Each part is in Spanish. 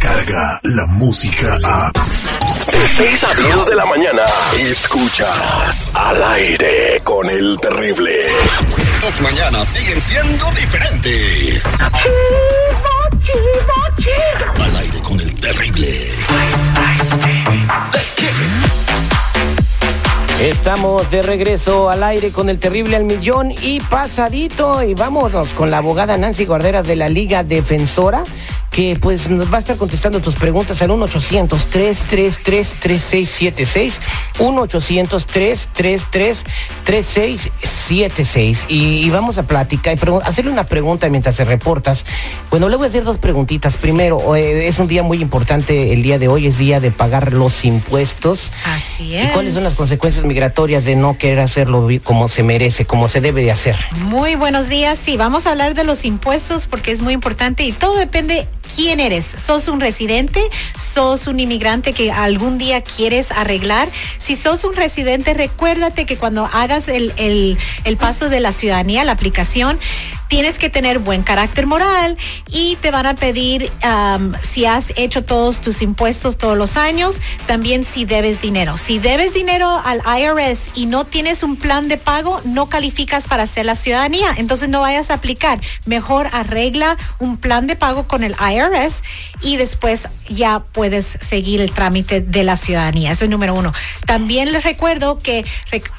Llega la música a. De 6 a 10 de la mañana. Escuchas al aire con el terrible. Tus mañanas siguen siendo diferentes. Al aire con el terrible. Estamos de regreso al aire con el terrible al millón y pasadito y vámonos con la abogada Nancy Guarderas de la Liga Defensora que pues nos va a estar contestando tus preguntas al 1-800-333-3676 1-800-333-3676 y, y vamos a platicar y hacerle una pregunta mientras se reportas. Bueno, le voy a hacer dos preguntitas. Primero, eh, es un día muy importante el día de hoy, es día de pagar los impuestos. Así ¿Y es. cuáles son las consecuencias migratorias de no querer hacerlo como se merece, como se debe de hacer? Muy buenos días. Sí, vamos a hablar de los impuestos porque es muy importante y todo depende quién eres. ¿Sos un residente? ¿Sos un inmigrante que algún día quieres arreglar? Si sos un residente, recuérdate que cuando hagas el, el, paso de la ciudadanía, la aplicación, tienes que tener buen carácter moral y te van a pedir si has hecho todos tus impuestos todos los años, también si debes dinero. Si debes dinero al IRS y no tienes un plan de pago, no calificas para hacer la ciudadanía. Entonces no vayas a aplicar. Mejor arregla un plan de pago con el IRS y después ya puedes seguir el trámite de la ciudadanía. Eso es número uno. También les recuerdo que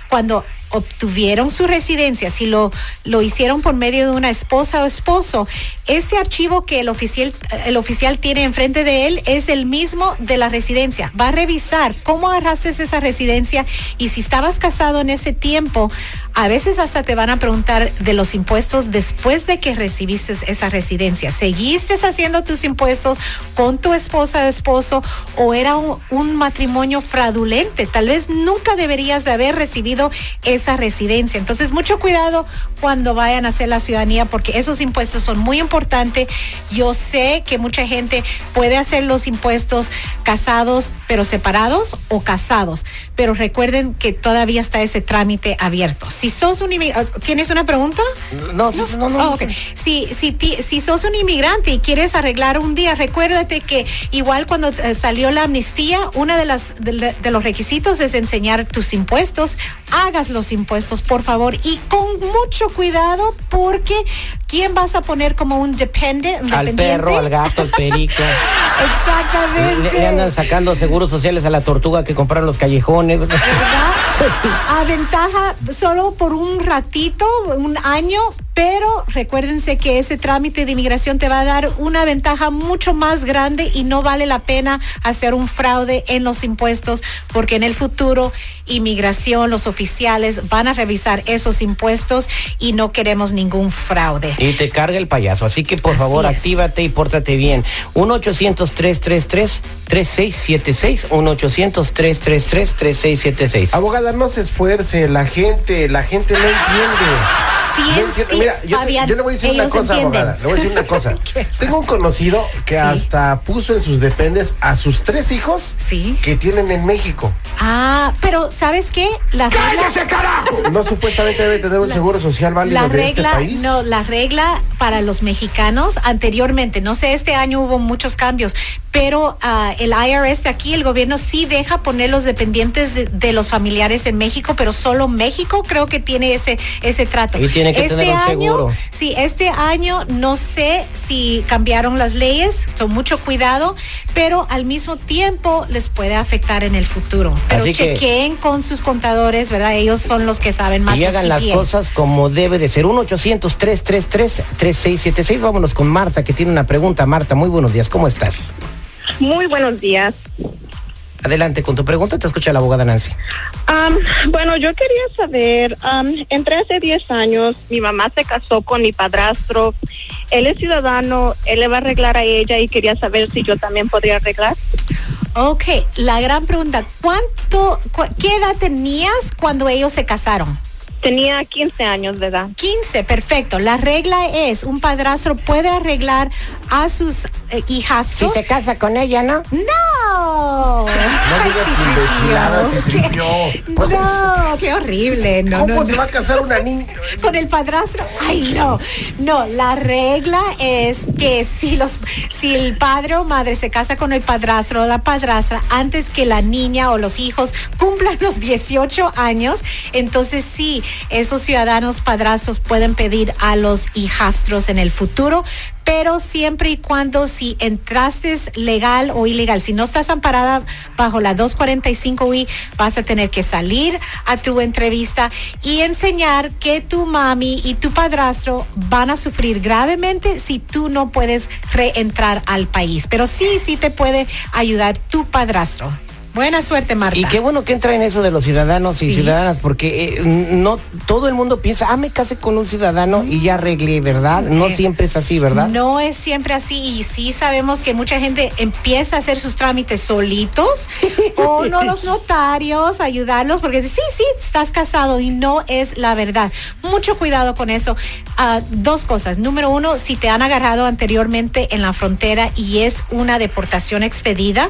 cuando obtuvieron su residencia, si lo, lo hicieron por medio de una esposa o esposo, este archivo que el oficial, el oficial tiene enfrente de él es el mismo de la residencia. Va a revisar cómo agarraste esa residencia y si estabas casado en ese tiempo, a veces hasta te van a preguntar de los impuestos después de que recibiste esa residencia. ¿Seguiste haciendo tus impuestos con tu esposa o esposo o era un, matrimonio fraudulente? Tal vez nunca deberías de haber recibido esa residencia. Entonces, mucho cuidado cuando vayan a hacer la ciudadanía porque esos impuestos son muy importantes. Yo sé que mucha gente puede hacer los impuestos casados pero separados o casados, pero recuerden que todavía está ese trámite abierto. Si sos un inmigrante, ¿tienes una pregunta? No, no, no, no. Oh, ok. si, si, si sos un inmigrante y quieres arreglar un día, recuérdate que igual cuando eh, salió la amnistía, una de las de, de los requisitos es enseñar tus impuestos. Hagas los impuestos, por favor, y con mucho cuidado, porque ¿quién vas a poner como un dependent? Al perro, al gato, al perico. Exactamente. Le, le andan sacando seguros sociales a la tortuga que compraron los callejones. ¿verdad? A ventaja solo por un ratito, un año, pero recuérdense que ese trámite de inmigración te va a dar una ventaja mucho más grande y no vale la pena hacer un fraude en los impuestos porque en el futuro inmigración, los oficiales van a revisar esos impuestos y no queremos ningún fraude. Y te carga el payaso. Así que por Así favor, es. actívate y pórtate bien. 1-800-333-3676. 1-800-333-3676. Abogada, no se esfuerce, la gente, la gente no entiende. Entiende. Mira, yo, te- Fabián, yo le voy a decir una cosa, abogada. Le voy a decir una cosa. Tengo un conocido que Sí. hasta puso en sus dependes a sus tres hijos Sí. que tienen en México. Ah, pero ¿sabes qué? La regla- ¡Cállese, carajo! No supuestamente debe tener un seguro social válido La de regla, este país. no, la regla para los mexicanos anteriormente, no sé, este año hubo muchos cambios, pero ah, el IRS de aquí, el gobierno sí deja poner los dependientes de, de los familiares en México, pero solo México creo que tiene ese ese trato. Y tiene que este tener un año, seguro. Sí, este año no sé si cambiaron las leyes, son mucho cuidado, pero al mismo tiempo les puede afectar en el futuro. Pero Así que- chequeen con sus contadores, ¿verdad? Ellos son los que saben más. Y hagan las cosas como debe de ser. 1-800-333-3676. Vámonos con Marta, que tiene una pregunta. Marta, muy buenos días. ¿Cómo estás? Muy buenos días. Adelante con tu pregunta. Te escucha la abogada Nancy. Bueno, yo quería saber, am, entre hace 10 años mi mamá se casó con mi padrastro. Él es ciudadano, él le va a arreglar a ella y quería saber si yo también podría arreglar. Ok, la gran pregunta, ¿cuánto, cu- qué edad tenías cuando ellos se casaron? Tenía 15 años de edad. 15, perfecto. La regla es, un padrastro puede arreglar a sus eh, hijastros. Si se casa con ella, ¿no? No. No digas. No, qué horrible. No, ¿Cómo no, se no. va a casar una niña? con el padrastro. Ay, no. No, la regla es que si los si el padre o madre se casa con el padrastro o la padrastra antes que la niña o los hijos cumplan los 18 años, entonces sí, esos ciudadanos padrastros pueden pedir a los hijastros en el futuro, pero siempre y cuando si entraste legal o ilegal, si no estás amparada bajo la 245i, vas a tener que salir a tu entrevista y enseñar que tu mami y tu padrastro van a sufrir gravemente si tú no puedes reentrar al país. Pero sí, sí te puede ayudar tu padrastro. Buena suerte, Marta. Y qué bueno que entra en eso de los ciudadanos y ciudadanas, porque eh, no todo el mundo piensa, ah, me casé con un ciudadano y ya arreglé, ¿verdad? No Eh, siempre es así, ¿verdad? No es siempre así y sí sabemos que mucha gente empieza a hacer sus trámites solitos o no los notarios, ayudarlos porque sí, sí, estás casado y no es la verdad. Mucho cuidado con eso. Dos cosas. Número uno, si te han agarrado anteriormente en la frontera y es una deportación expedida,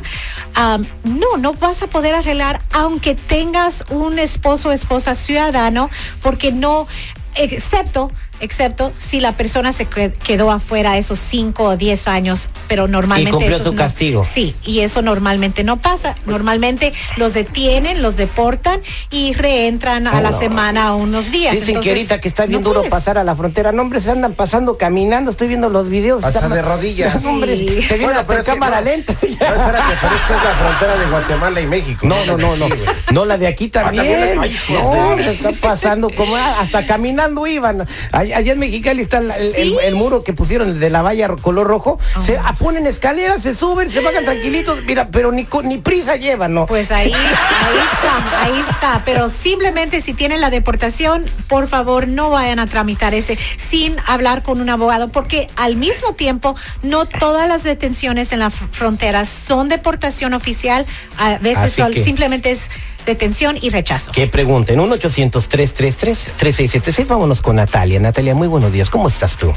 ah, no, no vas a poder arreglar aunque tengas un esposo o esposa ciudadano porque no, excepto excepto si la persona se que- quedó afuera esos cinco o diez años, pero normalmente... Y cumplió su no- castigo. Sí, y eso normalmente no pasa. Normalmente los detienen, los deportan y reentran a la semana o unos días. Dicen que ahorita que está bien no duro puedes. pasar a la frontera, no, hombre, se andan pasando caminando, estoy viendo los videos. Hasta Están- de rodillas. No, hombre, Sí. se viene Bueno, pero cámara no. lenta. No, espérate, pero es que es la frontera de Guatemala y México. No, no, no, no. No, la de aquí también. también. Ay, no, se está pasando como ah, hasta caminando iban. Allá allá en Mexicali está el, el- el- el muro que pusieron de la valla color rojo. Se ah, ponen escaleras, se suben, se bajan tranquilitos. Mira, pero ni, ni prisa llevan, ¿no? Pues ahí, ahí está, ahí está. Pero simplemente si tienen la deportación, por favor no vayan a tramitar ese sin hablar con un abogado, porque al mismo tiempo no todas las detenciones en la fr- frontera son deportación oficial. A veces son- que- simplemente es detención y rechazo. Que pregunten, 1 800 333 3676 Vámonos con Natalia. Natalia, muy buenos días. ¿Cómo estás tú?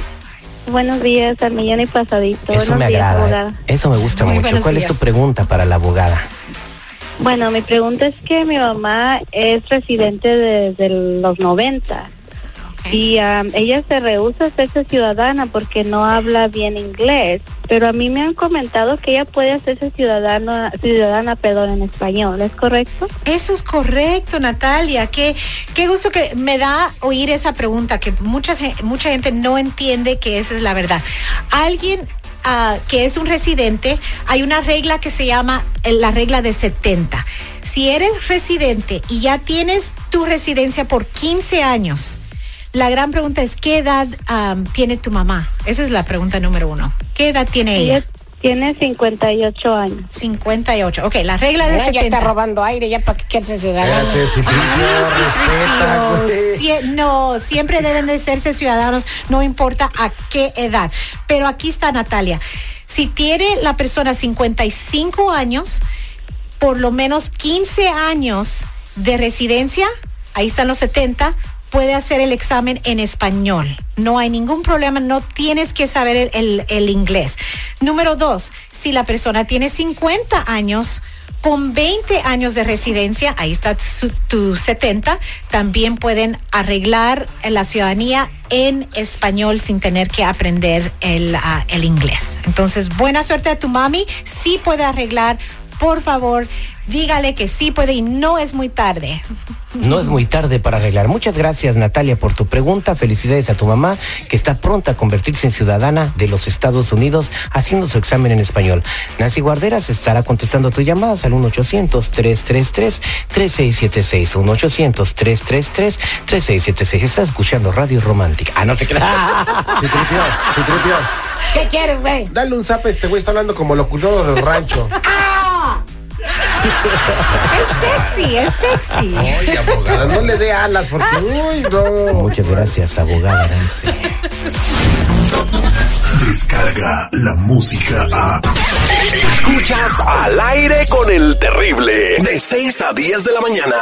Buenos días, al millón y pasadito. Eso Buenos me días, agrada. abogada. ¿eh? Eso me gusta Muy mucho. ¿Cuál es tu pregunta para la abogada? Bueno, mi pregunta es que mi mamá es residente desde los 90 y am, ella se rehúsa a hacerse ciudadana porque no habla bien inglés, pero a mí me han comentado que ella puede hacerse ciudadana, ciudadana, perdón, en español, ¿es correcto? Eso es correcto, Natalia. Qué, qué gusto que me da oír esa pregunta, que mucha, mucha gente no entiende que esa es la verdad. Alguien ah, que es un residente, hay una regla que se llama eh, la regla de 70. Si eres residente y ya tienes tu residencia por 15 años, la gran pregunta es, ¿qué edad tiene tu mamá? Esa es la pregunta número uno. ¿Qué edad tiene ella? Ella tiene 58 años. 58. Ok, la regla de Ah, 70. ya está robando aire, ya para que quieres ciudadano. No, siempre deben de serse ciudadanos, no importa a qué edad. Pero aquí está Natalia. Si tiene la persona 55 años, por lo menos 15 años de residencia, ahí están los 70, puede hacer el examen en español. No hay ningún problema, no tienes que saber el, el- inglés. Número dos, si la persona tiene 50 años, con 20 años de residencia, ahí está tu 70, también pueden arreglar la ciudadanía en español sin tener que aprender el, ah, el inglés. Entonces, buena suerte a tu mami, sí puede arreglar, por favor, dígale que sí puede y no es muy tarde. No es muy tarde para arreglar. Muchas gracias, Natalia, por tu pregunta. Felicidades a tu mamá, que está pronta a convertirse en ciudadana de los Estados Unidos haciendo su examen en español. Nancy Guarderas estará contestando tus llamadas al 1-800-333-3676. 1-800-333-3676. Está escuchando Radio Romántica. Ah, no se crea. Citripio, Citripio. ¿Qué quieres, güey? Dale un zap a este güey, está hablando como locutor del rancho. Es sexy, es sexy. Oye, abogada, no le dé alas porque, uy, no. Muchas gracias, abogada Nancy. Descarga la música a. Escuchas al aire con el terrible. De 6 a 10 de la mañana.